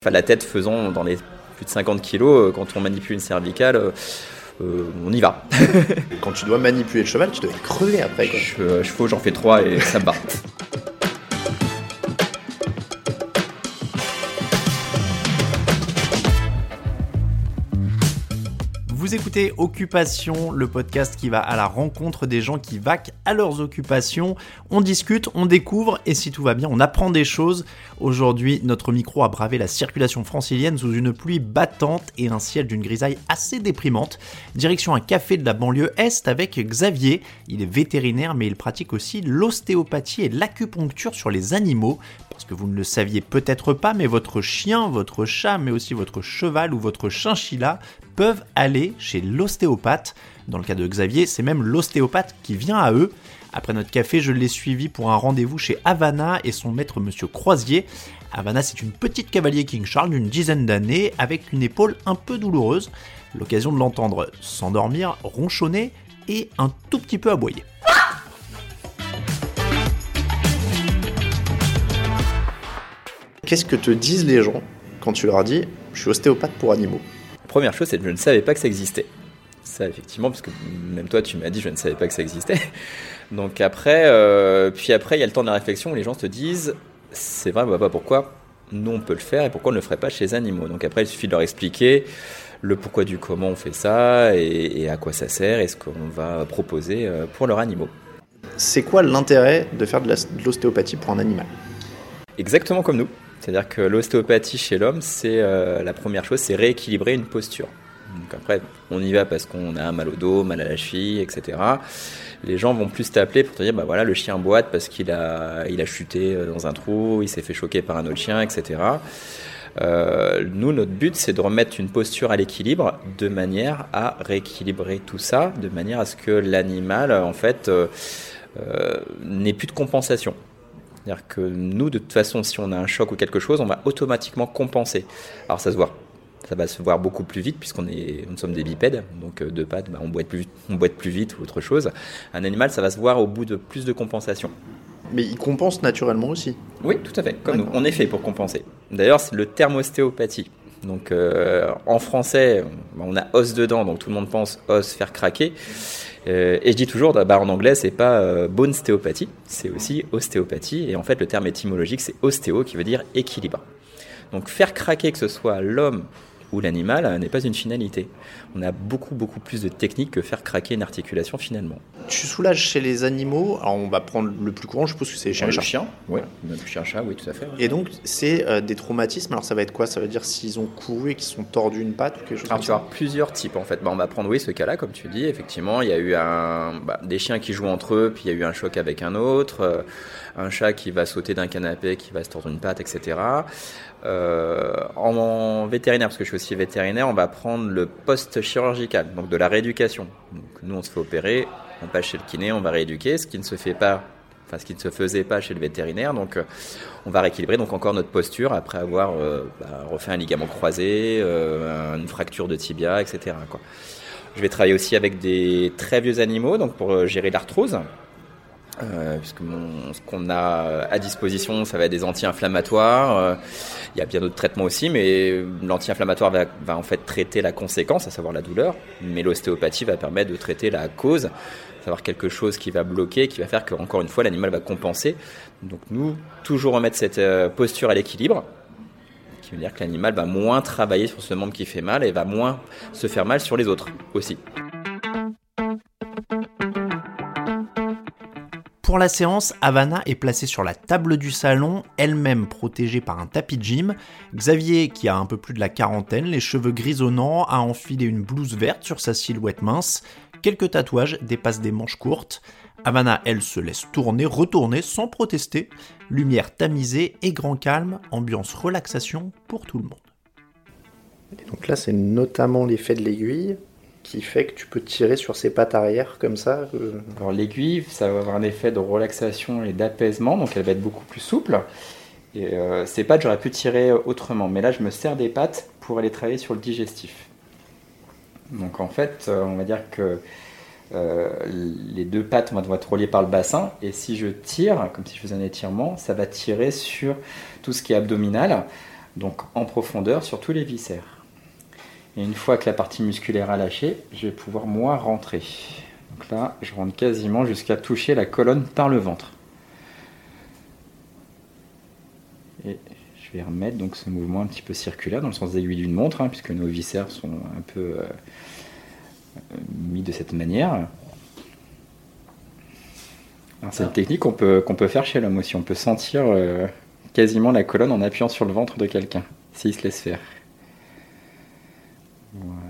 Enfin, la tête faisant dans les plus de 50 kilos, quand on manipule une cervicale, on y va. quand tu dois manipuler le cheval, tu dois crever après. Quoi. Je, chevaux, j'en fais trois et ça me bat. Écoutez Occupation, le podcast qui va à la rencontre des gens qui vaquent à leurs occupations. On discute, on découvre et si tout va bien, on apprend des choses. Aujourd'hui, notre micro a bravé la circulation francilienne sous une pluie battante et un ciel d'une grisaille assez déprimante. Direction un café de la banlieue Est avec Xavier. Il est vétérinaire mais il pratique aussi l'ostéopathie et l'acupuncture sur les animaux parce que vous ne le saviez peut-être pas, mais votre chien, votre chat, mais aussi votre cheval ou votre chinchilla peuvent aller chez l'ostéopathe. Dans le cas de Xavier, c'est même l'ostéopathe qui vient à eux. Après notre café, je l'ai suivi pour un rendez-vous chez Havana et son maître Monsieur Croisier. Havana, c'est une petite cavalier King Charles d'une dizaine d'années avec une épaule un peu douloureuse. L'occasion de l'entendre s'endormir, ronchonner et un tout petit peu aboyer. Qu'est-ce que te disent les gens quand tu leur dis je suis ostéopathe pour animaux? Première chose, c'est que je ne savais pas que ça existait. Ça, effectivement, parce que même toi, tu m'as dit, je ne savais pas que ça existait. Donc après, euh, puis après, il y a le temps de la réflexion où les gens se disent, c'est vrai, bah, bah, pourquoi nous on peut le faire et pourquoi on ne le ferait pas chez les animaux. Donc après, il suffit de leur expliquer le pourquoi du comment on fait ça et, à quoi ça sert et ce qu'on va proposer euh, pour leurs animaux. C'est quoi l'intérêt de faire de l'ostéopathie pour un animal? Exactement comme nous. C'est-à-dire que l'ostéopathie chez l'homme, c'est euh, la première chose, c'est rééquilibrer une posture. Donc après, on y va parce qu'on a mal au dos, mal à la cheville, etc. Les gens vont plus t'appeler pour te dire, bah voilà, le chien boite parce qu'il a, il a chuté euh, dans un trou, il s'est fait choquer par un autre chien, etc. Euh, nous, notre but, c'est de remettre une posture à l'équilibre de manière à rééquilibrer tout ça, de manière à ce que l'animal, en fait, n'ait plus de compensation. C'est-à-dire que nous, de toute façon, si on a un choc ou quelque chose, on va automatiquement compenser. Alors ça se voit. Ça va se voir beaucoup plus vite puisqu'on est, nous sommes des bipèdes, donc euh, deux pattes, bah, on, boite plus, on boite plus vite ou autre chose. Un animal, ça va se voir au bout de plus de compensation. Mais il compense naturellement aussi. Oui, tout à fait, comme nous. On est fait pour compenser. D'ailleurs, c'est le terme ostéopathie. Donc euh, en français, on a os dedans, donc tout le monde pense os faire craquer. Euh, et je dis toujours, bah, en anglais, c'est pas euh, bone stéopathie, c'est aussi ostéopathie. Et en fait, le terme étymologique, c'est ostéo, qui veut dire équilibre. Donc faire craquer que ce soit l'homme ou l'animal n'est pas une finalité. On a beaucoup, beaucoup plus de techniques que faire craquer une articulation finalement. Tu soulages chez les animaux, alors on va prendre le plus courant, je suppose que c'est les chiens Le chien, oui. Le chien chat, oui, tout à fait. Et donc, c'est euh, des traumatismes, alors ça va être quoi? Ça veut dire s'ils ont couru et qu'ils sont tordus une patte ou quelque chose alors, tu as plusieurs types en fait. Bah, on va prendre, oui, ce cas-là, comme tu dis, effectivement, il y a eu un, bah, des chiens qui jouent entre eux, puis il y a eu un choc avec un autre, euh, un chat qui va sauter d'un canapé, qui va se tordre une patte, etc. Euh, en, vétérinaire, parce que je suis aussi vétérinaire, on va prendre le post-chirurgical, donc de la rééducation. Nous, on se fait opérer, on passe chez le kiné, on va rééduquer, ce qui ne se fait pas, enfin ce qui ne se faisait pas chez le vétérinaire. Donc, euh, on va rééquilibrer donc encore notre posture après avoir euh, bah, refait un ligament croisé, une fracture de tibia, etc. Je vais travailler aussi avec des très vieux animaux, donc pour gérer l'arthrose. Euh, puisque ce qu'on a à disposition, ça va être des anti-inflammatoires. Euh, il y a bien d'autres traitements aussi, mais l'anti-inflammatoire va, va, en fait traiter la conséquence, à savoir la douleur, mais l'ostéopathie va permettre de traiter la cause, à savoir quelque chose qui va bloquer, qui va faire qu'encore une fois l'animal va compenser. Donc nous, toujours remettre cette euh, posture à l'équilibre, qui veut dire que l'animal va moins travailler sur ce membre qui fait mal et va moins se faire mal sur les autres aussi. Pour la séance, Havana est placée sur la table du salon, elle-même protégée par un tapis de gym. Xavier, qui a un peu plus de la quarantaine, les cheveux grisonnants, a enfilé une blouse verte sur sa silhouette mince. Quelques tatouages dépassent des manches courtes. Havana, elle, se laisse tourner, retourner sans protester. Lumière tamisée et grand calme, ambiance relaxation pour tout le monde. donc là, c'est notamment l'effet de l'aiguille qui fait que tu peux tirer sur ses pattes arrière comme ça Alors l'aiguille, ça va avoir un effet de relaxation et d'apaisement, donc elle va être beaucoup plus souple. Et euh, ces pattes, j'aurais pu tirer autrement, mais là je me sers des pattes pour aller travailler sur le digestif. Donc en fait, euh, on va dire que euh, les deux pattes vont être reliées par le bassin, et si je tire, comme si je faisais un étirement, ça va tirer sur tout ce qui est abdominal. donc en profondeur sur tous les viscères. Et une fois que la partie musculaire a lâché, je vais pouvoir moi rentrer. Donc là, je rentre quasiment jusqu'à toucher la colonne par le ventre. Et je vais remettre donc ce mouvement un petit peu circulaire dans le sens d'aiguille d'une montre, hein, puisque nos viscères sont un peu euh, mis de cette manière. C'est une technique qu'on peut, peut faire chez l'homme aussi. On peut sentir euh, quasiment la colonne en appuyant sur le ventre de quelqu'un, s'il se laisse faire. Voilà.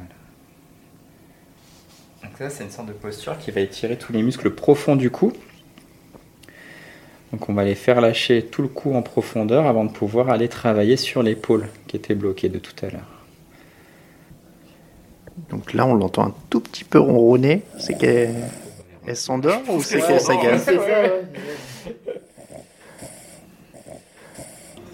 Donc ça, c'est une sorte de posture qui va étirer tous les muscles profonds du cou. Donc on va les faire lâcher tout le cou en profondeur avant de pouvoir aller travailler sur l'épaule qui était bloquée de tout à l'heure. Donc là, on l'entend un tout petit peu ronronner. C'est qu'elle s'endort ou c'est qu'elle s'agace?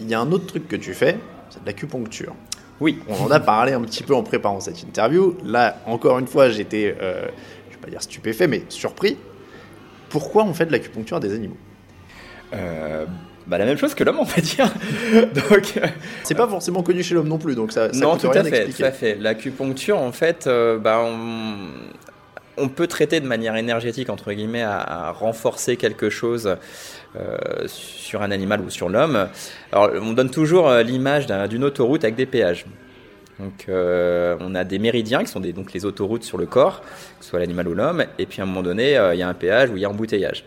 Il y a un autre truc que tu fais, c'est de l'acupuncture. Oui. On en a parlé un petit peu en préparant cette interview. Là, encore une fois, j'étais, euh, je vais pas dire stupéfait, mais surpris. Pourquoi on fait de l'acupuncture à des animaux? Euh, bah, la même chose que l'homme, on va dire. donc, euh, c'est pas forcément connu chez l'homme non plus, donc ça. ça non, tout à fait, tout à fait. L'acupuncture, en fait, euh, bah, on, on, peut traiter de manière énergétique entre guillemets à, renforcer quelque chose euh, sur un animal ou sur l'homme. Alors, on donne toujours l'image d'une autoroute avec des péages. Donc, euh, on a des méridiens qui sont des, donc les autoroutes sur le corps, que ce soit l'animal ou l'homme, et puis à un moment donné, il y a un péage où il y a embouteillage.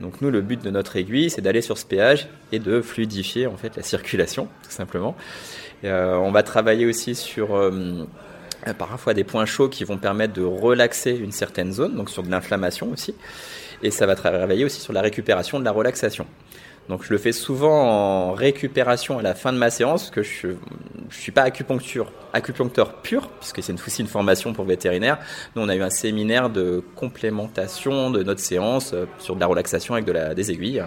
Donc nous, le but de notre aiguille, c'est d'aller sur ce péage et de fluidifier en fait la circulation, tout simplement. Euh, on va travailler aussi sur euh, parfois des points chauds qui vont permettre de relaxer une certaine zone, donc sur de l'inflammation aussi. Et ça va travailler aussi sur la récupération de la relaxation. Donc je le fais souvent en récupération à la fin de ma séance, que je ne suis pas acupuncture, acupuncteur pur, puisque c'est aussi une formation pour vétérinaire. Nous, on a eu un séminaire de complémentation de notre séance euh, sur de la relaxation avec de la, des aiguilles,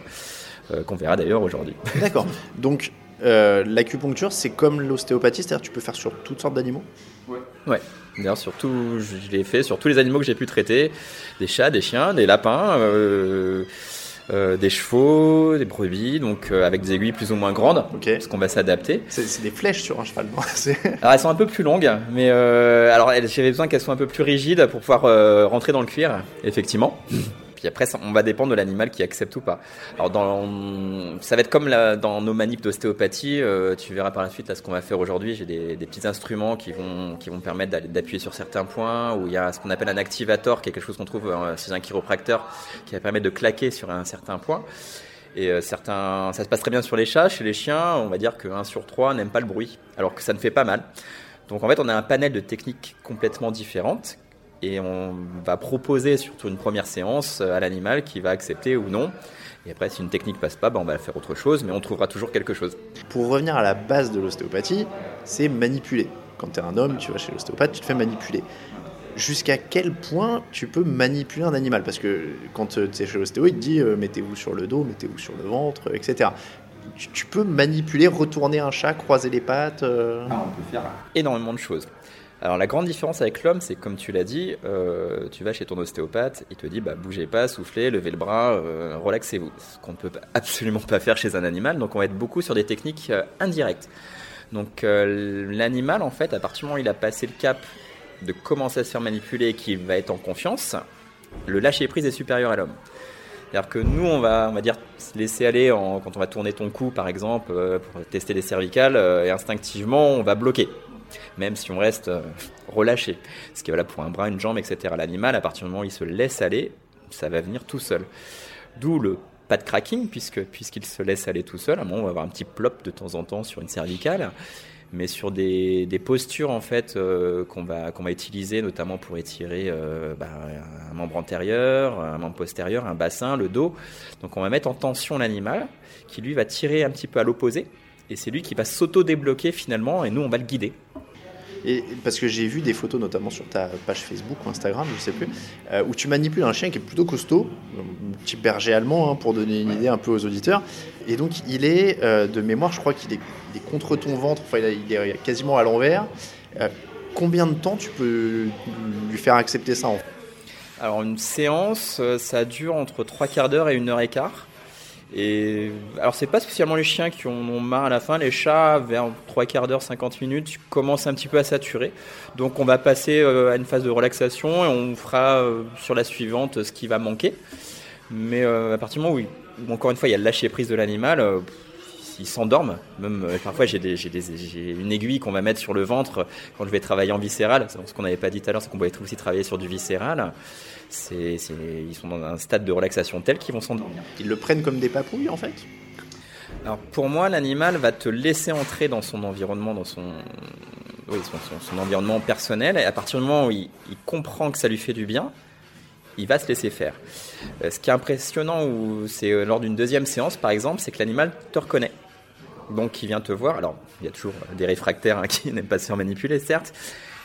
euh, qu'on verra d'ailleurs aujourd'hui. D'accord. Donc euh, l'acupuncture, c'est comme l'ostéopathie, c'est-à-dire tu peux faire sur toutes sortes d'animaux? Ouais. Ouais. D'ailleurs, surtout, je l'ai fait sur tous les animaux que j'ai pu traiter, des chats, des chiens, des lapins. Euh, euh, des chevaux, des brebis, donc euh, avec des aiguilles plus ou moins grandes, parce qu'on va s'adapter. C'est des flèches sur un cheval. alors elles sont un peu plus longues, mais euh, alors j'avais besoin qu'elles soient un peu plus rigides pour pouvoir rentrer dans le cuir, effectivement. Puis après, on va dépendre de l'animal qui accepte ou pas. Alors, ça va être comme dans nos manips d'ostéopathie. Euh, tu verras par la suite là ce qu'on va faire aujourd'hui. J'ai des, petits instruments qui vont qui vont permettre d'appuyer sur certains points. Où il y a ce qu'on appelle un activator, qui est quelque chose qu'on trouve euh, chez un chiropracteur, qui va permettre de claquer sur un certain point. Et euh, certains, ça se passe très bien sur les chats. Chez les chiens, on va dire que 1 sur 3 n'aime pas le bruit, alors que ça ne fait pas mal. Donc en fait, on a un panel de techniques complètement différentes et on va proposer surtout une première séance à l'animal qui va accepter ou non. Et après, si une technique passe pas, ben on va faire autre chose, mais on trouvera toujours quelque chose. Pour revenir à la base de l'ostéopathie, c'est manipuler. Quand tu es un homme, tu vas chez l'ostéopathe, tu te fais manipuler. Jusqu'à quel point tu peux manipuler un animal? Parce que quand tu es chez l'ostéo, il te dit euh, mettez-vous sur le dos, mettez-vous sur le ventre, etc. Tu, peux manipuler, retourner un chat, croiser les pattes euh ah, On peut faire énormément de choses. Alors la grande différence avec l'homme, c'est comme tu l'as dit, euh, tu vas chez ton ostéopathe, il te dit bah bougez pas, soufflez, levez le bras, euh, relaxez-vous. Ce qu'on ne peut absolument pas faire chez un animal. Donc on va être beaucoup sur des techniques euh, indirectes. Donc l'animal en fait, à partir du moment où il a passé le cap de commencer à se faire manipuler et qu'il va être en confiance, le lâcher prise est supérieur à l'homme. C'est-à-dire que nous, on va, on va dire, se laisser aller en, quand on va tourner ton cou, par exemple, pour tester les cervicales, et instinctivement, on va bloquer même si on reste euh, relâché. Ce qui est pour un bras, une jambe, etc. L'animal, à partir du moment où il se laisse aller, ça va venir tout seul. D'où le pas de cracking, puisque, puisqu'il se laisse aller tout seul. À un moment, on va avoir un petit plop de temps en temps sur une cervicale, mais sur des, postures en fait euh, qu'on va, qu'on va utiliser notamment pour étirer euh, bah, un membre antérieur, un membre postérieur, un bassin, le dos. Donc on va mettre en tension l'animal, qui lui va tirer un petit peu à l'opposé, et c'est lui qui va s'auto-débloquer finalement, et nous on va le guider. Et parce que j'ai vu des photos, notamment sur ta page Facebook ou Instagram, je sais plus, euh, où tu manipules un chien qui est plutôt costaud, un petit berger allemand, hein, pour donner une idée un peu aux auditeurs. Et donc, il est, euh, de mémoire, je crois qu'il est, contre ton ventre, enfin, il est quasiment à l'envers. Euh, combien de temps tu peux lui faire accepter ça Alors, une séance, ça dure entre trois quarts d'heure et une heure et quart. Et alors c'est pas spécialement les chiens qui en ont marre à la fin, les chats vers trois quarts d'heure, 50 minutes commencent un petit peu à saturer. Donc on va passer à une phase de relaxation et on fera sur la suivante ce qui va manquer. Mais à partir du moment où, encore une fois il y a le lâcher prise de l'animal, ils s'endorment. Même euh, parfois, j'ai une aiguille qu'on va mettre sur le ventre quand je vais travailler en viscéral. Ce qu'on n'avait pas dit tout à l'heure, c'est qu'on pouvait aussi travailler sur du viscéral. Ils sont dans un stade de relaxation tel qu'ils vont s'endormir. Ils le prennent comme des papouilles en fait? Alors pour moi, l'animal va te laisser entrer dans son environnement, dans son, son, environnement personnel. Et à partir du moment où il, comprend que ça lui fait du bien, il va se laisser faire. Euh, ce qui est impressionnant, c'est euh, lors d'une deuxième séance, par exemple, c'est que l'animal te reconnaît donc il vient te voir. Alors, il y a toujours des réfractaires hein, qui n'aiment pas se faire manipuler, certes,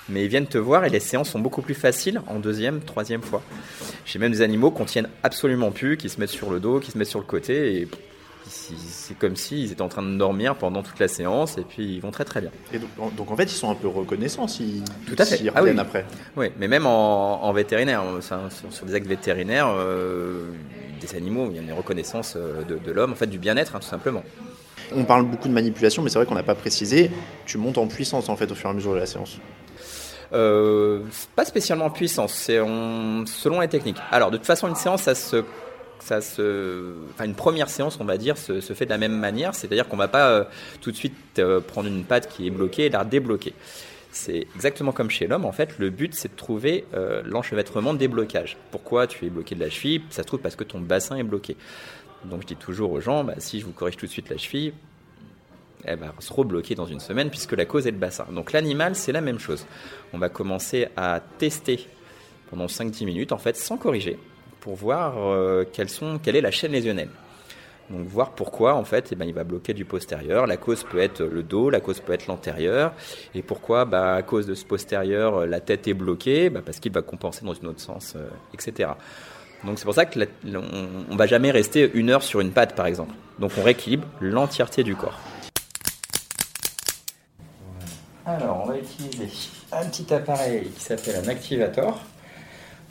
mais ils viennent te voir et les séances sont beaucoup plus faciles en deuxième, troisième fois. J'ai même des animaux qu'on tienne absolument plus, qui se mettent sur le dos, qui se mettent sur le côté, et c'est comme s'ils étaient en train de dormir pendant toute la séance, et puis ils vont très très bien. Et donc, en fait, ils sont un peu reconnaissants s'ils Tout à fait. Ah reviennent après. Oui, mais même en, vétérinaire, sur, des actes vétérinaires, euh, des animaux, il y a une reconnaissance euh, de, l'homme, en fait, du bien-être, hein, tout simplement. On parle beaucoup de manipulation, mais c'est vrai qu'on n'a pas précisé. Tu montes en puissance en fait au fur et à mesure de la séance. Euh, pas spécialement en puissance, c'est selon les techniques. Alors de toute façon, une séance, ça se, ça se, enfin une première séance, on va dire, se, fait de la même manière, c'est-à-dire qu'on va pas euh, tout de suite euh, prendre une patte qui est bloquée et la débloquer. C'est exactement comme chez l'homme, en fait, le but c'est de trouver l'enchevêtrement des blocages. Pourquoi tu es bloqué de la cheville? Ça se trouve parce que ton bassin est bloqué. Donc je dis toujours aux gens, bah, si je vous corrige tout de suite la cheville, elle va se rebloquer dans une semaine puisque la cause est le bassin. Donc l'animal, c'est la même chose. On va commencer à tester pendant 5-10 minutes, en fait, sans corriger, pour voir euh, quelle est la chaîne lésionnelle. Donc voir pourquoi en fait eh ben, il va bloquer du postérieur. La cause peut être le dos, la cause peut être l'antérieur. Et pourquoi bah, À cause de ce postérieur, la tête est bloquée, bah, parce qu'il va compenser dans un autre sens, euh, etc. Donc c'est pour ça que on, va jamais rester une heure sur une patte par exemple. Donc on rééquilibre l'entièreté du corps. Alors on va utiliser un petit appareil qui s'appelle un activator.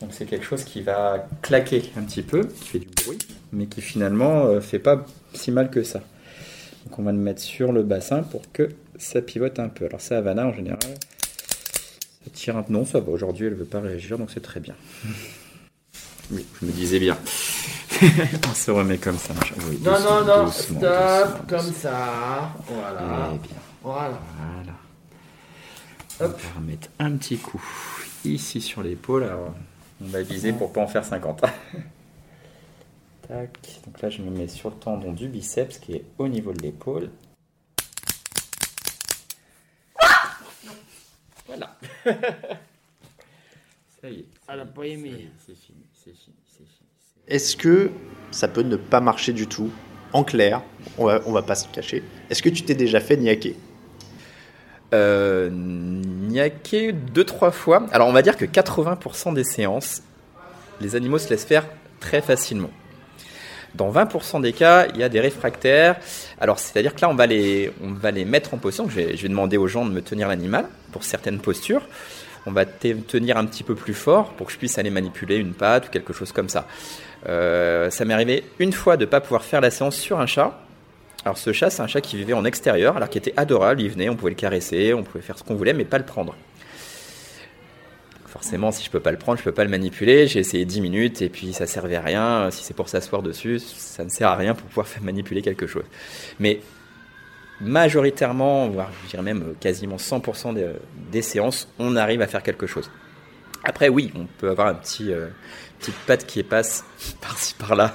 Donc c'est quelque chose qui va claquer un petit peu, qui fait du bruit, mais qui finalement euh, fait pas si mal que ça. Donc on va le mettre sur le bassin pour que ça pivote un peu. Alors ça, Havana en général, ça tire un peu. Non, ça va. Aujourd'hui, elle ne veut pas réagir, donc c'est très bien. Oui, je me disais bien. On se remet comme ça. non, non, non, stop, comme ça. Voilà. Eh bien. Voilà. On va remettre un petit coup ici sur l'épaule. Alors, on va viser pour pas en faire 50. Tac. Donc là, je me mets sur le tendon du biceps qui est au niveau de l'épaule. Voilà. Ça y est. Elle n'a pas aimé. C'est fini, Est-ce que ça peut ne pas marcher du tout En clair, on va, va pas se cacher. Est-ce que tu t'es déjà fait niaquer? Euh, niaquer deux, trois fois. Alors on va dire que 80% des séances, les animaux se laissent faire très facilement. Dans 20% des cas, il y a des réfractaires. Alors, c'est-à-dire que là, on va les, mettre en position. Je vais demander aux gens de me tenir l'animal pour certaines postures on va tenir un petit peu plus fort pour que je puisse aller manipuler une patte ou quelque chose comme ça. Euh, ça m'est arrivé une fois de ne pas pouvoir faire la séance sur un chat. Alors ce chat, c'est un chat qui vivait en extérieur, alors qui était adorable, il venait, on pouvait le caresser, on pouvait faire ce qu'on voulait, mais pas le prendre. Forcément, si je peux pas le prendre, je peux pas le manipuler. J'ai essayé 10 minutes et puis ça servait à rien. Si c'est pour s'asseoir dessus, ça ne sert à rien pour pouvoir faire manipuler quelque chose. Mais majoritairement, voire je dirais même quasiment 100% des, séances, on arrive à faire quelque chose. Après, oui, on peut avoir un petit euh, petite patte qui passe par-ci par-là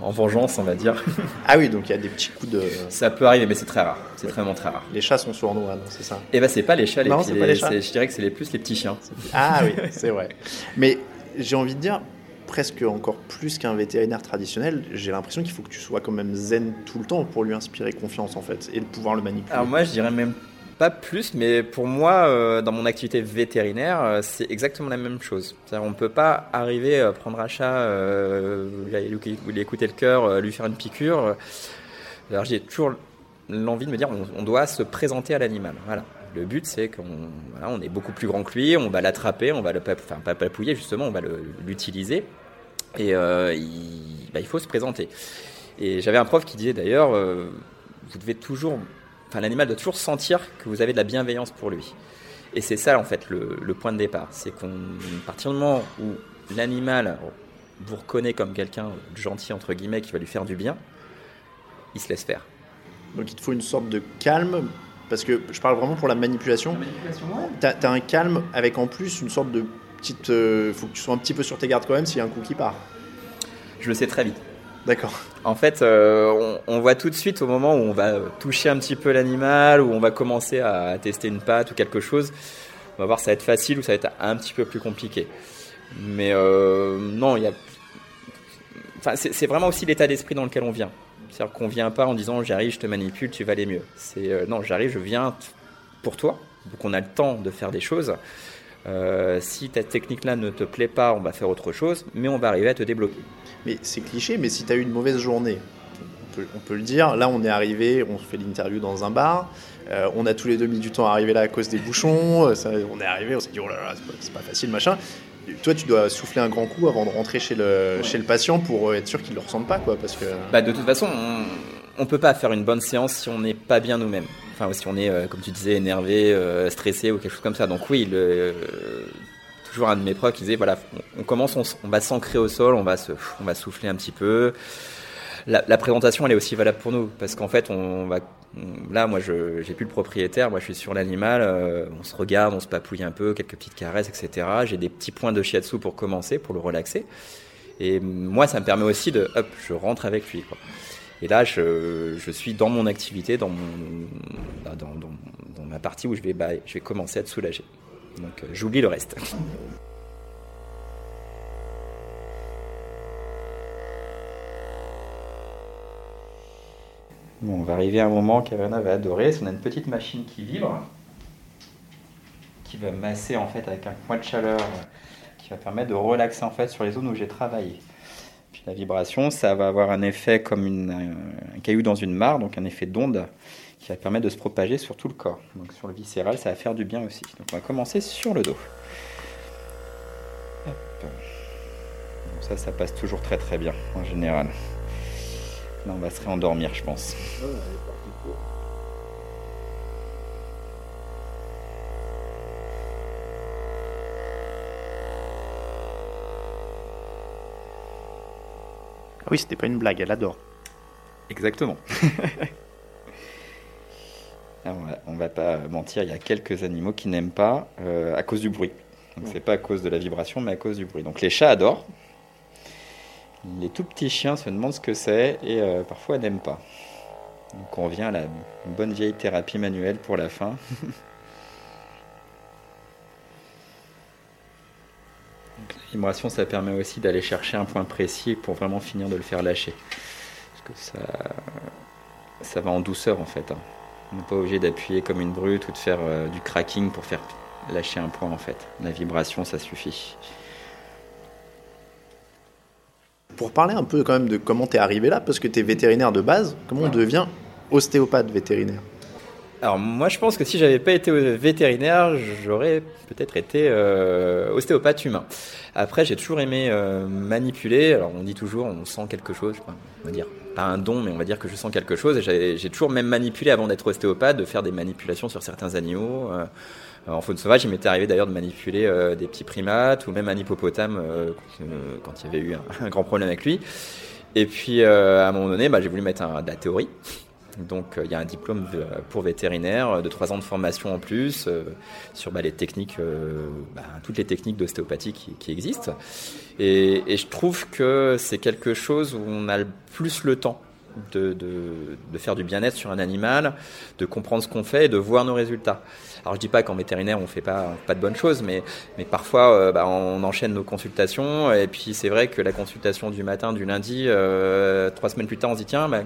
en vengeance, on va dire. Ah oui, donc il y a des petits coups de. Ça peut arriver, mais c'est très rare. C'est vraiment très rare. Les chats sont sournois, non C'est ça? Et eh ben c'est pas les chats, les, non, pas les chats. Je dirais que c'est les plus les petits chiens. Ah oui, c'est vrai. Mais j'ai envie de dire, presque encore plus qu'un vétérinaire traditionnel, j'ai l'impression qu'il faut que tu sois quand même zen tout le temps pour lui inspirer confiance en fait et pouvoir le manipuler. Alors moi je dirais même pas plus, mais pour moi, euh, dans mon activité vétérinaire, euh, c'est exactement la même chose. On ne peut pas arriver à prendre un chat, euh, lui écouter le cœur, lui faire une piqûre. Alors j'ai toujours l'envie de me dire, on, doit se présenter à l'animal. Voilà. Le but, c'est qu'on voilà, on est beaucoup plus grand que lui, on va l'attraper, on va le enfin, pas papouiller justement, on va l'utiliser et euh, il, bah, il, faut se présenter. Et j'avais un prof qui disait d'ailleurs, euh, vous devez toujours, enfin l'animal doit toujours sentir que vous avez de la bienveillance pour lui. Et c'est ça en fait le, le point de départ, c'est qu'à partir du moment où l'animal vous reconnaît comme quelqu'un de gentil entre guillemets qui va lui faire du bien, il se laisse faire. Donc il te faut une sorte de calme, parce que je parle vraiment pour la manipulation. Tu as, un calme avec en plus une sorte de petite. Il faut que tu sois un petit peu sur tes gardes quand même s'il y a un coup qui part. Je le sais très vite. D'accord. En fait, euh, on, voit tout de suite au moment où on va toucher un petit peu l'animal, où on va commencer à tester une patte ou quelque chose, on va voir si ça va être facile ou ça va être un petit peu plus compliqué. Mais euh, non, il y a. Enfin, c'est vraiment aussi l'état d'esprit dans lequel on vient. C'est-à-dire qu'on vient pas en disant j'arrive, je te manipule, tu vas aller mieux. C'est euh, non, j'arrive, je viens pour toi. Donc on a le temps de faire des choses. Euh, si ta technique-là ne te plaît pas, on va faire autre chose, mais on va arriver à te débloquer. Mais c'est cliché, mais si tu as eu une mauvaise journée, on peut, le dire, là on est arrivé, on fait l'interview dans un bar, euh, on a tous les deux mis du temps à arriver là à cause des bouchons, on est arrivé, on s'est dit oh là là, c'est pas, pas, facile, machin toi, tu dois souffler un grand coup avant de rentrer chez le, chez le patient pour être sûr qu'il ne le ressente pas. Quoi, parce que... Bah, de toute façon, on ne peut pas faire une bonne séance si on n'est pas bien nous-mêmes. Enfin, si on est, euh, comme tu disais, énervé, euh, stressé ou quelque chose comme ça. Donc oui, le, toujours un de mes profs qui disait, voilà, on, commence, on, va s'ancrer au sol, on va, on va souffler un petit peu. La, présentation, elle est aussi valable pour nous, parce qu'en fait, on va là, moi, je j'ai plus le propriétaire. Moi, je suis sur l'animal. Euh, on se regarde, on se papouille un peu, quelques petites caresses, etc. J'ai des petits points de shiatsu pour commencer, pour le relaxer. Et moi, ça me permet aussi de, hop, je rentre avec lui. Quoi. Et là, je, suis dans mon activité, dans, bah, ma partie où je vais, bah, je vais commencer à être soulagé. Donc, euh, j'oublie le reste. Bon, on va arriver à un moment qu'Avana va adorer. On a une petite machine qui vibre, qui va masser en fait avec un point de chaleur, qui va permettre de relaxer en fait sur les zones où j'ai travaillé. La vibration, ça va avoir un effet comme une, un caillou dans une mare, donc un effet d'onde qui va permettre de se propager sur tout le corps. Donc sur le viscéral, ça va faire du bien aussi. Donc on va commencer sur le dos. ça, ça passe toujours très très bien en général on va se réendormir, je pense. Ah oui, c'était pas une blague, elle adore. Exactement. Ah, on, va, va pas mentir, il y a quelques animaux qui n'aiment pas euh, à cause du bruit. Donc c'est pas à cause de la vibration, mais à cause du bruit. Donc les chats adorent, les tout petits chiens se demandent ce que c'est et euh, parfois n'aiment pas. Donc on revient à la bonne vieille thérapie manuelle pour la fin. la vibration, ça permet aussi d'aller chercher un point précis pour vraiment finir de le faire lâcher. Parce que ça, ça va en douceur en fait. Hein. On n'est pas obligé d'appuyer comme une brute ou de faire euh, du cracking pour faire lâcher un point en fait. La vibration, ça suffit. Pour parler un peu quand même de comment tu es arrivé là, parce que tu es vétérinaire de base, comment on devient ostéopathe vétérinaire? Alors moi je pense que si j'avais pas été vétérinaire, j'aurais peut-être été euh, ostéopathe humain. Après j'ai toujours aimé euh, manipuler. Alors on dit toujours on sent quelque chose, on va dire pas un don, mais on va dire que je sens quelque chose. Et j'ai toujours même manipulé avant d'être ostéopathe, de faire des manipulations sur certains animaux. Euh, euh, en faune sauvage, il m'était arrivé d'ailleurs de manipuler euh, des petits primates ou même un hippopotame euh, quand il y avait eu un, grand problème avec lui. Et puis à un moment donné, bah, j'ai voulu mettre un, de la théorie. Donc il y a un diplôme pour vétérinaire de trois ans de formation en plus sur bah, les techniques, bah, toutes les techniques d'ostéopathie qui, existent. Et, et, je trouve que c'est quelque chose où on a plus le temps de, de, faire du bien-être sur un animal, de comprendre ce qu'on fait et de voir nos résultats. Alors je dis pas qu'en vétérinaire on fait pas pas de bonnes choses, mais mais parfois euh, bah, on enchaîne nos consultations et puis c'est vrai que la consultation du matin du lundi, euh, trois semaines plus tard on se dit tiens bah,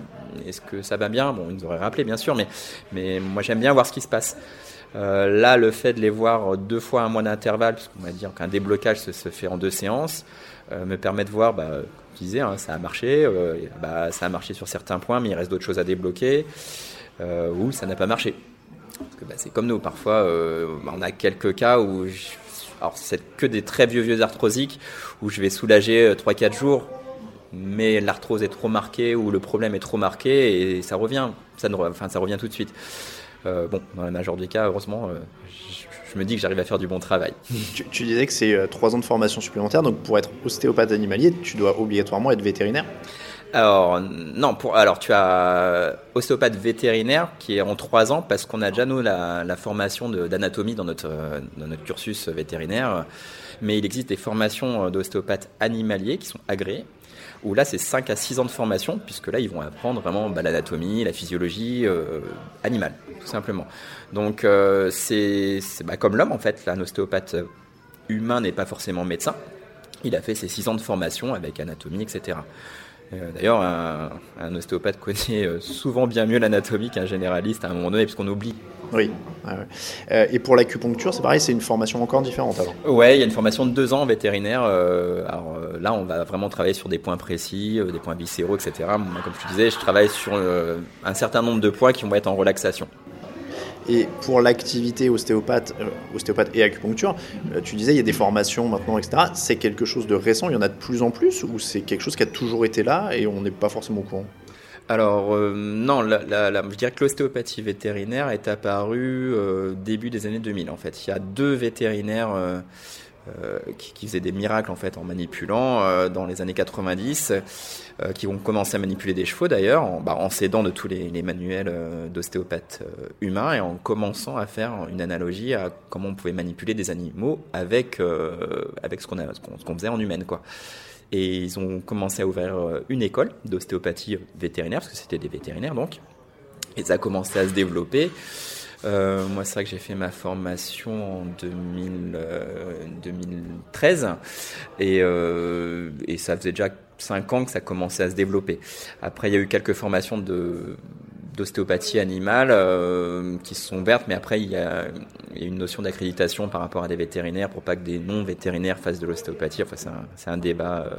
est-ce que ça va bien? Bon ils nous auraient rappelé bien sûr, mais mais moi j'aime bien voir ce qui se passe. Euh, là, le fait de les voir deux fois un mois d'intervalle, parce qu'on va dire qu'un déblocage se, fait en deux séances, me permet de voir bah, disais, hein, ça a marché, euh, bah, ça a marché sur certains points, mais il reste d'autres choses à débloquer, euh, ou ça n'a pas marché. Parce que bah, c'est comme nous, parfois euh, on a quelques cas où, alors c'est que des très vieux vieux arthrosiques, où je vais soulager 3-4 jours, mais l'arthrose est trop marquée ou le problème est trop marqué et ça revient, ça, ne, enfin, ça revient tout de suite. Euh, bon, dans la majorité des cas, heureusement, euh, je, me dis que j'arrive à faire du bon travail. Tu, tu disais que c'est 3 ans de formation supplémentaire, donc pour être ostéopathe animalier, tu dois obligatoirement être vétérinaire alors non, pour alors tu as ostéopathe vétérinaire qui est en trois ans parce qu'on a déjà nous la, formation d'anatomie dans notre dans notre cursus vétérinaire, mais il existe des formations d'ostéopathe animalier qui sont agréées où là c'est 5 à 6 ans de formation, puisque là ils vont apprendre vraiment bah, l'anatomie, la physiologie euh, animale, tout simplement. Donc euh, c'est bah, comme l'homme en fait, là, un ostéopathe humain n'est pas forcément médecin, il a fait ses 6 ans de formation avec anatomie, etc. Euh, D'ailleurs, un, un, ostéopathe connaît souvent bien mieux l'anatomie qu'un généraliste à un moment donné, puisqu'on oublie. Oui. Euh, et pour l'acupuncture, c'est pareil, c'est une formation encore différente alors? Ouais, il y a une formation de deux ans en vétérinaire. Euh, alors euh, là, on va vraiment travailler sur des points précis, euh, des points viscéraux, etc. Moi, comme je te disais, je travaille sur euh, un certain nombre de points qui vont être en relaxation. Et pour l'activité ostéopathe, euh, ostéopathe et acupuncture, euh, tu disais il y a des formations maintenant, etc. C'est quelque chose de récent, il y en a de plus en plus ou c'est quelque chose qui a toujours été là et on n'est pas forcément au courant? Alors euh, non, la, la, la, que l'ostéopathie vétérinaire est apparue début des années 2000 en fait. Il y a deux vétérinaires euh, qui, qui, faisaient des miracles en fait en manipulant dans les années 90, qui vont commencer à manipuler des chevaux d'ailleurs, en, bah, s'aidant de tous les, manuels d'ostéopathes humains et en commençant à faire une analogie à comment on pouvait manipuler des animaux avec avec ce qu'on qu qu faisait en humaine quoi. Et ils ont commencé à ouvrir une école d'ostéopathie vétérinaire, parce que c'était des vétérinaires donc. Et ça a commencé à se développer. Euh, moi, c'est vrai que j'ai fait ma formation en 2000, euh, 2013 et, euh, et ça faisait déjà 5 ans que ça commençait à se développer. Après, il y a eu quelques formations de d'ostéopathie animale euh, qui sont ouvertes, mais après il y a, il y a une notion d'accréditation par rapport à des vétérinaires pour pas que des non-vétérinaires fassent de l'ostéopathie. Enfin, c'est un, un, débat euh,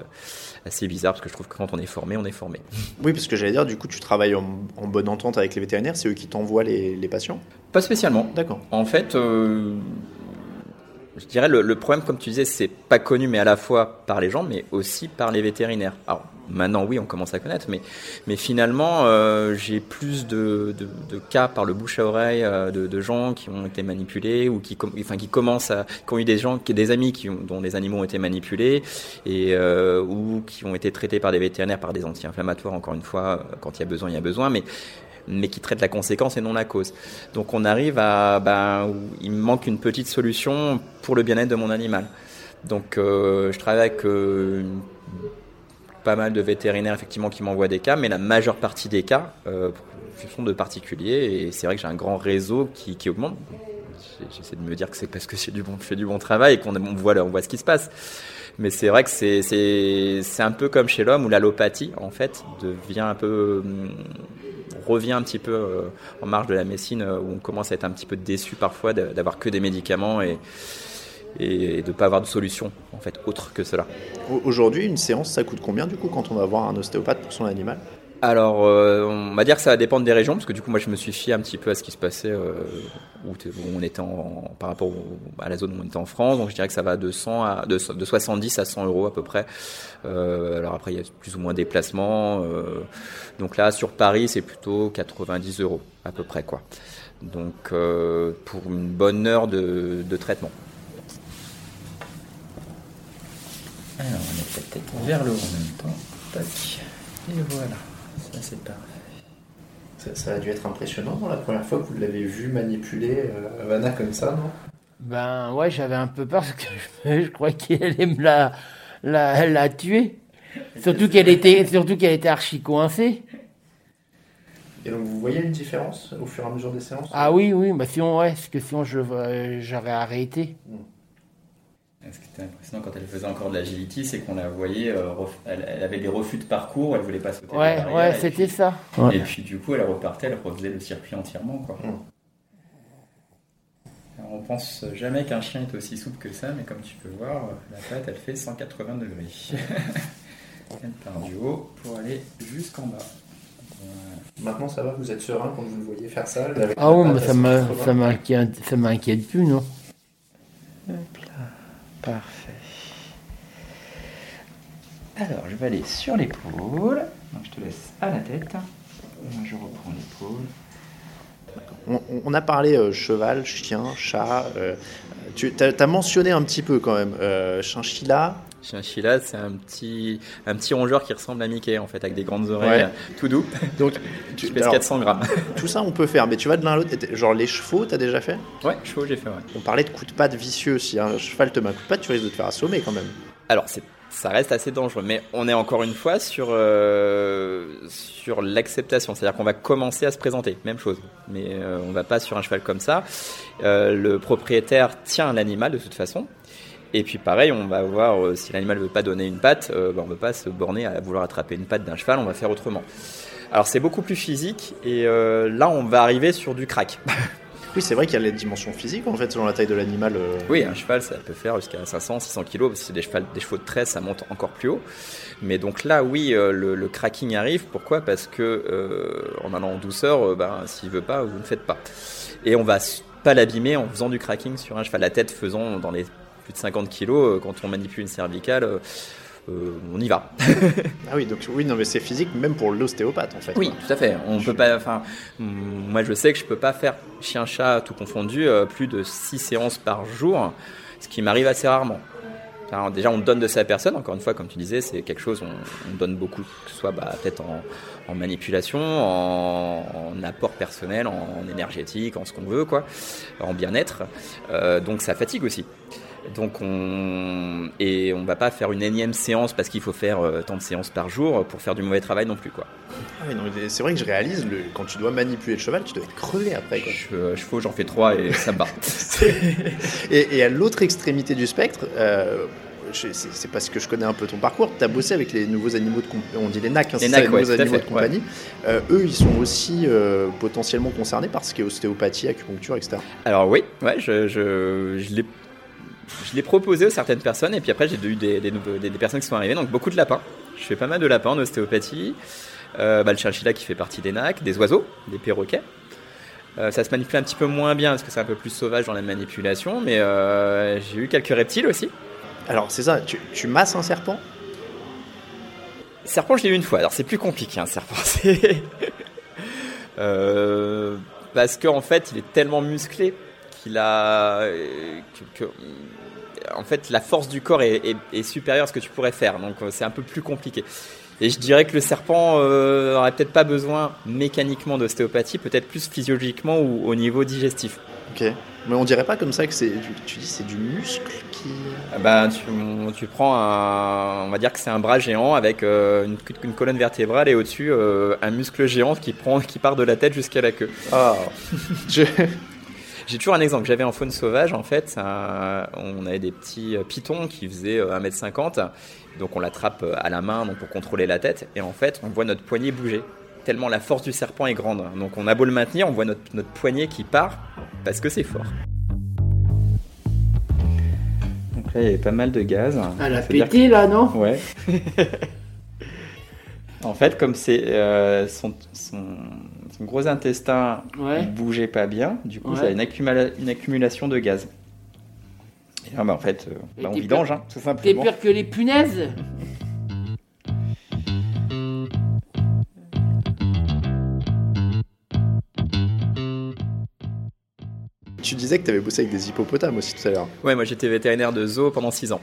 assez bizarre parce que je trouve que quand on est formé, on est formé. Oui, parce que j'allais dire, du coup, tu travailles en, en, bonne entente avec les vétérinaires, c'est eux qui t'envoient les, les, patients? Pas spécialement. D'accord. En fait, euh, je dirais le, le, problème, comme tu disais, c'est pas connu, mais à la fois par les gens, mais aussi par les vétérinaires. Alors, maintenant, oui, on commence à connaître, mais, finalement, euh, j'ai plus de, cas par le bouche à oreille euh, de, gens qui ont été manipulés ou qui, commencent à, qui ont eu des gens, qui, des amis dont les animaux ont été manipulés euh, ou qui ont été traités par des vétérinaires par des anti-inflammatoires. Encore une fois, quand il y a besoin, il y a besoin, mais qui traite la conséquence et non la cause. Donc on arrive à, ben, il me manque une petite solution pour le bien-être de mon animal. Donc je travaille avec pas mal de vétérinaires effectivement qui m'envoient des cas, mais la majeure partie des cas euh, sont de particuliers et c'est vrai que j'ai un grand réseau qui, qui augmente. J'essaie de me dire que c'est parce que je du bon, fais du bon travail et qu'on voit, on voit ce qui se passe. Mais c'est vrai que c'est un peu comme chez l'homme où l'allopathie, en fait, devient un peu. revient un petit peu euh, en marge de la médecine où on commence à être un petit peu déçu parfois d'avoir que des médicaments et, et de ne pas avoir de solution en fait autre que cela. Aujourd'hui, une séance, ça coûte combien du coup quand on va voir un ostéopathe pour son animal? Alors, euh, on va dire que ça va dépendre des régions, parce que du coup, moi, je me suis fié un petit peu à ce qui se passait euh, où, où, on était en, par rapport au, à la zone où on était en France. Donc, je dirais que ça va de 100 à de, de 70 à 100 euros à peu près. Euh, alors après, il y a plus ou moins des placements. Donc là, sur Paris, c'est plutôt 90 euros à peu près, quoi. Donc, pour une bonne heure de, de traitement. Alors, on la tête vers le haut en même temps. Tac. Et voilà. Ça, c'est parfait. Ça, ça, a dû être impressionnant la première fois que vous l'avez vu manipuler euh, Vanna comme ça, non? Ben ouais, j'avais un peu peur parce que je, je croyais qu'elle allait me la, la, la tuer. Surtout qu'elle était, surtout qu'elle était archi coincée. Et donc vous voyez une différence au fur et à mesure des séances? Ah oui, oui, bah sinon, ouais, parce que sinon je, j'aurais arrêté. Mmh. Ce qui était impressionnant quand elle faisait encore de l'agility, c'est qu'on la voyait, euh, elle, elle, avait des refus de parcours, elle voulait pas sauter. Ouais, ouais, c'était ça. Ouais. Et puis du coup, elle repartait, elle refaisait le circuit entièrement, quoi. Mmh. Alors, on pense jamais qu'un chien est aussi souple que ça, mais comme tu peux voir, la patte, elle fait 180 degrés. elle part du haut pour aller jusqu'en bas. Voilà. Maintenant, ça va, vous êtes serein quand vous le voyez faire ça Ah oui, mais ça m'inquiète, ça m'inquiète plus, non? Parfait. Alors, je vais aller sur l'épaule. Donc, je te laisse à la tête. Je reprends l'épaule. On, a parlé euh, cheval, chien, chat. euh, tu as, mentionné un petit peu quand même euh. Chinchilla, c'est un petit, un petit rongeur qui ressemble à Mickey, en fait, avec des grandes oreilles, Ouais. tout doux. Donc, Tu tu, pèse alors, 400 grammes. tout ça on peut faire, mais tu vas de l'un à l'autre. Genre les chevaux, t'as déjà fait? Ouais, chevaux, j'ai fait, ouais. On parlait de coups de patte vicieux. Si un cheval te met un coup de patte, tu risques de te faire assommer quand même. Alors, c'est- ça reste assez dangereux, mais on est encore une fois sur, euh, sur l'acceptation. C'est-à-dire qu'on va commencer à se présenter, même chose. Mais euh, on va pas sur un cheval comme ça. Euh, le propriétaire tient l'animal de toute façon. Et puis pareil, on va voir euh, si l'animal veut pas donner une patte, euh, bah, on ne va pas se borner à vouloir attraper une patte d'un cheval, on va faire autrement. Alors c'est beaucoup plus physique et euh, là on va arriver sur du crack. Oui, c'est vrai qu'il y a les dimensions physiques en fait selon la taille de l'animal. Oui, un cheval, ça peut faire jusqu'à 500, 600 kilos. parce que c'est des, chevals- des chevaux de 13, ça monte encore plus haut. Mais donc là, oui, le, le cracking arrive. Pourquoi? Parce que en allant en douceur, ben, s'il veut pas, vous ne faites pas. Et on va pas l'abîmer en faisant du cracking sur un cheval. La tête faisant dans les plus de 50 kilos, euh, quand on manipule une cervicale, euh, euh, on y va. Ah oui, donc oui, non, mais c'est physique même pour l'ostéopathe en fait. Oui, quoi. tout à fait. On peut pas. Enfin, moi, je sais que je peux pas faire chien-chat tout confondu euh, plus de 6 séances par jour, ce qui m'arrive assez rarement. Déjà, on donne de sa personne. Encore une fois, comme tu disais, c'est quelque chose. On, on donne beaucoup, que ce soit bah, peut-être en, en manipulation, en, en apport personnel, en, énergétique, en ce qu'on veut, quoi, en bien-être. Euh, donc, ça fatigue aussi. Donc on et on va pas faire une énième séance parce qu'il faut faire euh, tant de séances par jour pour faire du mauvais travail non plus quoi. Ah oui, non, mais c'est vrai que je réalise le- quand tu dois manipuler le cheval, tu dois être crevé après. Quoi. Je, chevaux, j'en fais trois et ça me bat. Et, et à l'autre extrémité du spectre, euh, je- c'est parce que je connais un peu ton parcours, tu as bossé avec les nouveaux animaux de compagnie, on dit les NAC, hein, Les c'est ça, NAC, ouais, nouveaux animaux fait, de compagnie. Euh, eux, ils sont aussi euh, potentiellement concernés par ce qui est ostéopathie, acupuncture, etc. Alors oui, ouais, je, je, je l'ai je l'ai proposé à certaines personnes et puis après j'ai eu des, des, nouveaux- des- des personnes qui sont arrivées, donc beaucoup de lapins. Je fais pas mal de lapins en ostéopathie. Euh, bah, le chinchilla qui fait partie des NAC, des oiseaux, des perroquets. Euh, ça se manipule un petit peu moins bien parce que c'est un peu plus sauvage dans la manipulation, mais euh, j'ai eu quelques reptiles aussi. Alors c'est ça, tu, tu masses un serpent? Serpent, je l'ai eu une fois. Alors c'est plus compliqué un serpent. Euh, parce qu'en fait, il est tellement musclé qu'il a que- que- en fait la force du corps est, est- est supérieure à ce que tu pourrais faire. Donc euh, c'est un peu plus compliqué. Et je dirais que le serpent euh, aurait peut-être pas besoin mécaniquement d'ostéopathie, peut-être plus physiologiquement ou au niveau digestif. Ok. Mais on dirait pas comme ça que c'est. Tu, tu dis c'est du muscle qui. Ah Ben, tu, tu prends un, on va dire que c'est un bras géant avec euh, une, une colonne vertébrale et au-dessus euh, un muscle géant qui prend, qui part de la tête jusqu'à la queue. Ah. Je- J'ai toujours un exemple. J'avais en faune sauvage, en fait, un- on avait des petits euh, pitons qui faisaient euh, 1m50. Donc on l'attrape euh, à la main donc pour contrôler la tête. Et en fait, on voit notre poignet bouger. Tellement la force du serpent est grande. Donc on a beau le maintenir, on voit notre, notre poignet qui part parce que c'est fort. Donc là, il y avait pas mal de gaz. Elle a pété là, non Ouais. en fait, comme c'est euh, son, son, son gros intestin Ouais. bougeait pas bien, du coup, Ouais. ça a une, accumula- une accumulation de gaz. Et là, bah, en fait, euh, bah, on t'es vidange, hein, tout T'es simplement. pire que les punaises? Tu disais que tu avais bossé avec des hippopotames aussi tout à l'heure. Ouais, moi j'étais vétérinaire de zoo pendant 6 ans.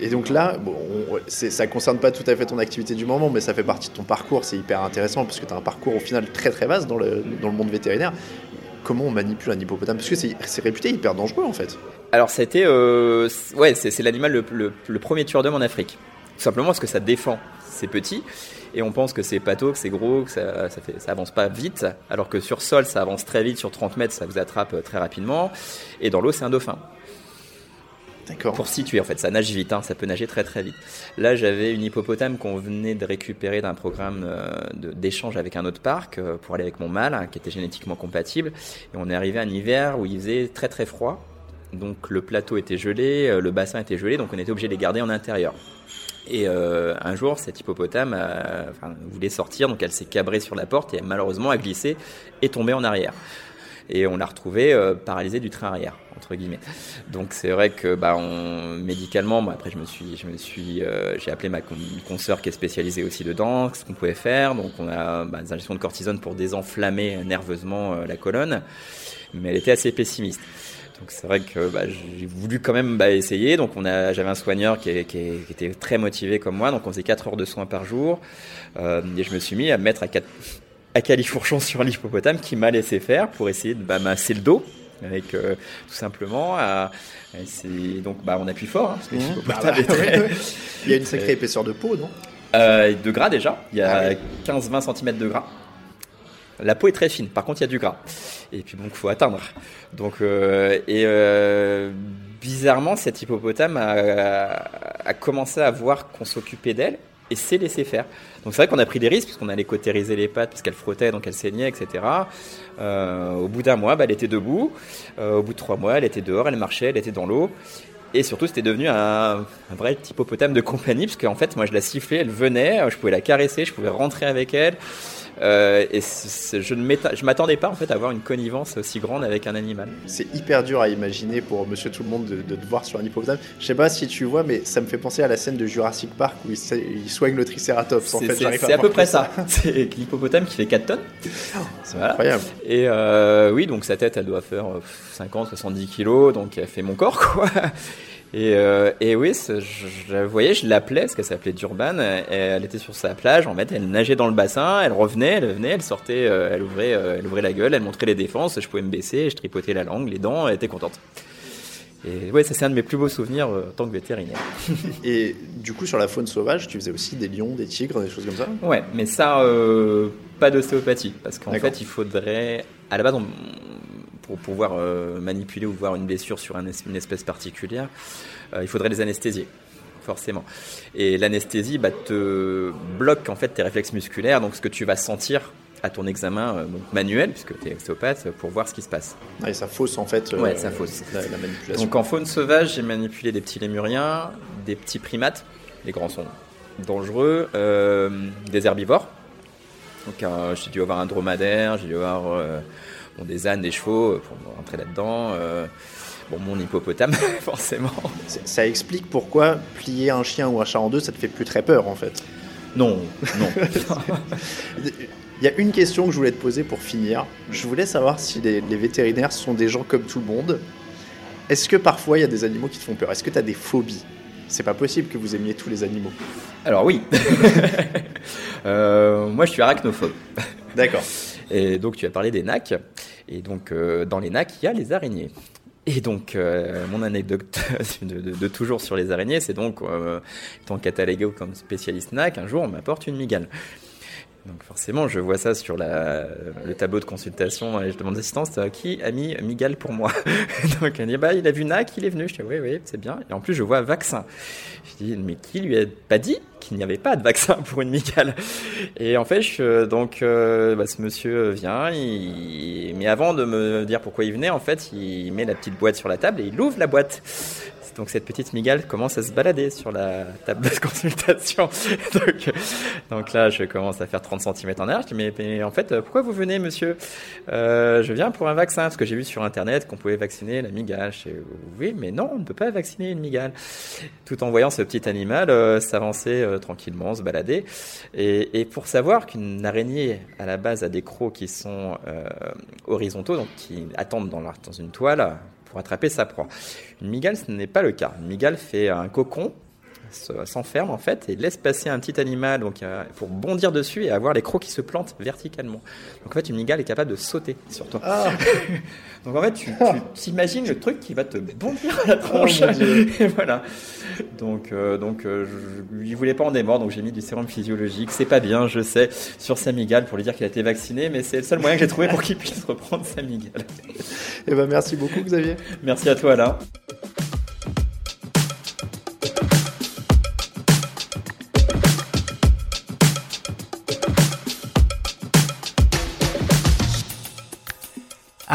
Et donc là, bon, on- ça concerne pas tout à fait ton activité du moment, mais ça fait partie de ton parcours. C'est hyper intéressant parce que tu as un parcours au final très très vaste dans le, dans le monde vétérinaire. Comment on manipule un hippopotame? Parce que c'est réputé hyper dangereux en fait. Alors, ça a été. euh, ouais, c'est c'est l'animal le, le- le premier tueur d'hommes en Afrique. Tout simplement parce que ça défend ses petits. Et on pense que c'est pâteau, que c'est gros, que ça, ça, fait, ça avance pas vite. Alors que sur sol, ça avance très vite. Sur 30 mètres, ça vous attrape euh, très rapidement. Et dans l'eau, c'est un dauphin. D'accord. Pour situer, en fait, ça nage vite, hein, ça peut nager très très vite. Là, j'avais une hippopotame qu'on venait de récupérer d'un programme euh, de- d'échange avec un autre parc euh, pour aller avec mon mâle, hein, qui était génétiquement compatible. Et on est arrivé à un hiver où il faisait très très froid. Donc le plateau était gelé, le bassin était gelé, donc on était obligé de les garder en intérieur. Et euh, un jour, cette hippopotame enfin, voulait sortir, donc elle s'est cabrée sur la porte et malheureusement a glissé et tombé en arrière. et on l'a retrouvé euh, paralysé du train arrière entre guillemets. Donc c'est vrai que bah, on, médicalement, moi, après je me suis, je me suis, euh, j'ai appelé ma consoeur qui est spécialisée aussi dedans, ce qu'on pouvait faire. Donc on a bah, des injections de cortisone pour désenflammer nerveusement euh, la colonne, mais elle était assez pessimiste. Donc c'est vrai que bah, j'ai voulu quand même bah, essayer. Donc on a, j'avais un soigneur qui, qui, était très motivé comme moi. Donc on faisait 4 heures de soins par jour. Euh, et je me suis mis à mettre à, 4, à califourchon sur l'hippopotame qui m'a laissé faire pour essayer de bah, masser le dos avec euh, tout simplement à, donc bah on appuie fort hein, parce que mmh. bah, bah, il y a une sacrée épaisseur de peau non? euh, de gras déjà il y a 15-20 ah cm de gras la peau est très fine par contre il y a du gras et puis bon il faut atteindre donc euh, et euh, bizarrement cette hippopotame a, a commencé à voir qu'on s'occupait d'elle et s'est laissé faire. Donc c'est vrai qu'on a pris des risques puisqu'on allait cautériser les pattes parce qu'elle frottait, donc elle saignait, etc. Euh, au bout d'un mois, bah, elle était debout. Euh, au bout de trois mois, elle était dehors, elle marchait, elle était dans l'eau. Et surtout, c'était devenu un, un, vrai hippopotame de compagnie, parce qu'en fait, moi, je la sifflais, elle venait, je pouvais la caresser, je pouvais rentrer avec elle. Euh, et je ne m'attendais pas en fait à avoir une connivence aussi grande avec un animal. C'est hyper dur à imaginer pour Monsieur Tout le Monde de, de te voir sur un hippopotame. Je sais pas si tu vois, mais ça me fait penser à la scène de Jurassic Park où il, il soigne le Triceratops. En fait, c'est à, peu près ça. c'est l'hippopotame qui fait 4 tonnes. C'est incroyable. Et euh, oui, donc sa tête, elle doit faire 50, 70 kilos, donc elle fait mon corps quoi. Et, euh, et oui, je, je, voyais, je l'appelais, parce qu'elle s'appelait Durban. Elle était sur sa plage, en fait, elle nageait dans le bassin, elle revenait, elle venait, elle sortait, euh, elle ouvrait, euh, elle ouvrait la gueule, elle montrait les défenses, je pouvais me baisser, je tripotais la langue, les dents, elle était contente. Et ouais, ça c'est un de mes plus beaux souvenirs en tant que vétérinaire. et du coup, sur la faune sauvage, tu faisais aussi des lions, des tigres, des choses comme ça? Ouais, mais ça, pas d'ostéopathie, parce qu'en fait, il faudrait, à la base, on, pour pouvoir euh, manipuler ou voir une blessure sur une espèce particulière, euh, il faudrait les anesthésier forcément. Et l'anesthésie bah, te bloque en fait tes réflexes musculaires, donc ce que tu vas sentir à ton examen euh, manuel, puisque tu es ostéopathe, pour voir ce qui se passe. Ah, et ça fausse en fait ouais, ça fausse. La, manipulation. Donc en faune sauvage, j'ai manipulé des petits lémuriens, des petits primates, les grands sont dangereux, des herbivores. Donc j'ai dû avoir un dromadaire, j'ai dû avoir bon, des ânes, des chevaux, euh, pour rentrer là-dedans. Euh, bon, mon hippopotame, forcément. Ça explique pourquoi plier un chien ou un chat en deux, ça te fait plus très peur, en fait. Non, non. Il y a une question que je voulais te poser pour finir. Je voulais savoir si les, vétérinaires sont des gens comme tout le monde. Est-ce que parfois il y a des animaux qui te font peur? Est-ce que tu as des phobies? C'est pas possible que vous aimiez tous les animaux. Alors oui. euh, moi je suis arachnophobe. D'accord. Et donc, tu as parlé des nacs. Et donc, euh, dans les nacs, il y a les araignées. Et donc, euh, mon anecdote de, toujours sur les araignées, c'est donc, euh, étant catalogué comme spécialiste NAC, un jour, on m'apporte une migale. Donc forcément, je vois ça sur le tableau de consultation et je demande l'assistance qui a mis Miguel pour moi. Donc elle dit bah il a vu NAC, il est venu. Je dis oui oui c'est bien. Et en plus je vois vaccin. Je dis mais qui lui a pas dit qu'il n'y avait pas de vaccin pour une Miguel Et en fait donc euh, bah, ce monsieur vient, mais avant de me dire pourquoi il venait, en fait il met la petite boîte sur la table et il ouvre la boîte. Donc cette petite migale commence à se balader sur la table de consultation. donc, là, je commence à faire 30 cm en. Je dis mais, en fait, pourquoi vous venez, monsieur? Euh, Je viens pour un vaccin parce que j'ai vu sur internet qu'on pouvait vacciner la migale. Je dis, oui, mais non, on ne peut pas vacciner une migale. Tout en voyant ce petit animal euh, s'avancer euh, tranquillement, se balader. Et, pour savoir qu'une araignée à la base a des crocs qui sont horizontaux, donc qui attendent dans une toile pour attraper sa proie. Une migale, ce n'est pas le cas. Une migale fait un cocon, s'enferme en fait et laisse passer un petit animal donc, euh, pour bondir dessus et avoir les crocs qui se plantent verticalement. Donc en fait, une migale est capable de sauter sur toi. Ah. donc en fait, tu, t'imagines le truc qui va te bondir à la tronche. Oh, et voilà. Donc, euh, donc euh, je lui voulais pas en démordre, donc j'ai mis du sérum physiologique. C'est pas bien, je sais, sur sa migale pour lui dire qu'il a été vacciné, mais c'est le seul moyen que j'ai trouvé pour qu'il puisse reprendre sa migale. Eh ben, merci beaucoup, Xavier. Merci à toi, Alain.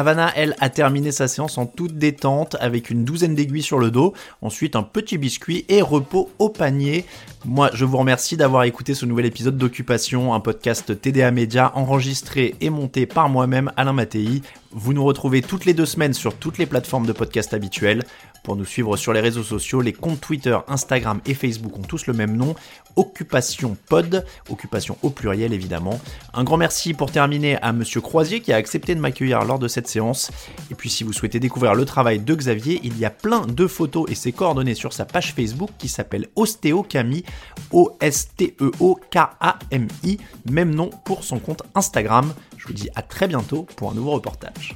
Havana, elle, a terminé sa séance en toute détente avec une douzaine d'aiguilles sur le dos, ensuite un petit biscuit et repos au panier. Moi, je vous remercie d'avoir écouté ce nouvel épisode d'Occupation, un podcast TDA Média enregistré et monté par moi-même, Alain Mattei Vous nous retrouvez toutes les deux semaines sur toutes les plateformes de podcast habituelles. Pour nous suivre sur les réseaux sociaux, les comptes Twitter, Instagram et Facebook ont tous le même nom, Occupation Pod, occupation au pluriel évidemment. Un grand merci pour terminer à Monsieur Croisier qui a accepté de m'accueillir lors de cette séance. Et puis si vous souhaitez découvrir le travail de Xavier, il y a plein de photos et ses coordonnées sur sa page Facebook qui s'appelle Ostéocami, O-S-T-E-O-K-A-M-I, même nom pour son compte Instagram. Je vous dis à très bientôt pour un nouveau reportage.